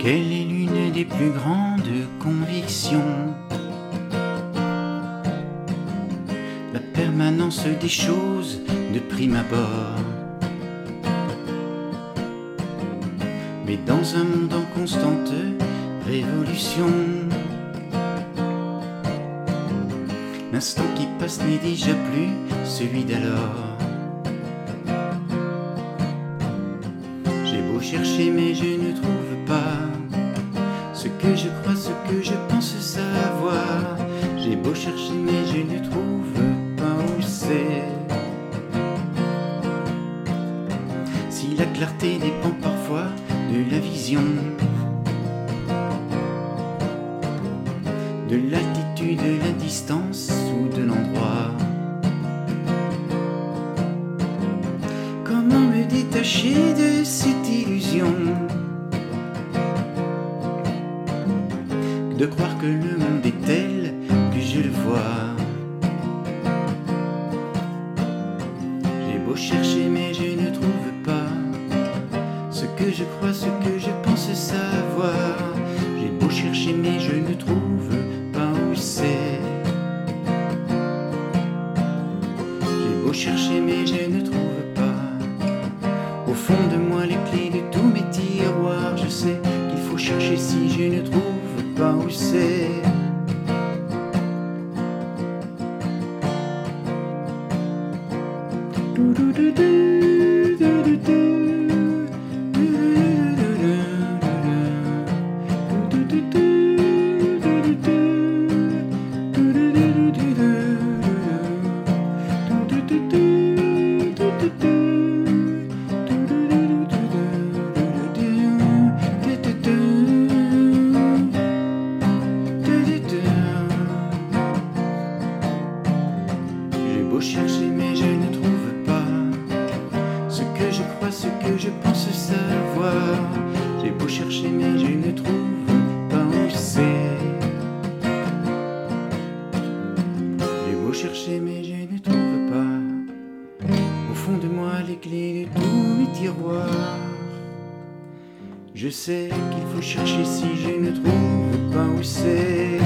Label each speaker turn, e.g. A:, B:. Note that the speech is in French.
A: Quelle est l'une des plus grandes convictions? La permanence des choses de prime abord. Mais dans un monde en constante révolution, l'instant qui passe n'est déjà plus celui d'alors. J'ai beau chercher mais je chercher mais je ne trouve pas où c'est. Si la clarté dépend parfois de la vision, de l'altitude, de la distance ou de l'endroit. Comment me détacher de cette illusion? De croire que le monde est tel J'ai beau chercher mais je ne trouve pas ce que je crois, ce que je pense savoir. J'ai beau chercher mais je ne trouve pas où c'est. J'ai beau chercher mais je ne trouve pas. Au fond de moi les clés J'ai beau chercher mais je ne trouve ce que je pense savoir. J'ai beau chercher mais je ne trouve pas où c'est. J'ai beau chercher mais je ne trouve pas au fond de moi les clés de tous mes tiroirs. Je sais qu'il faut chercher si je ne trouve pas où c'est.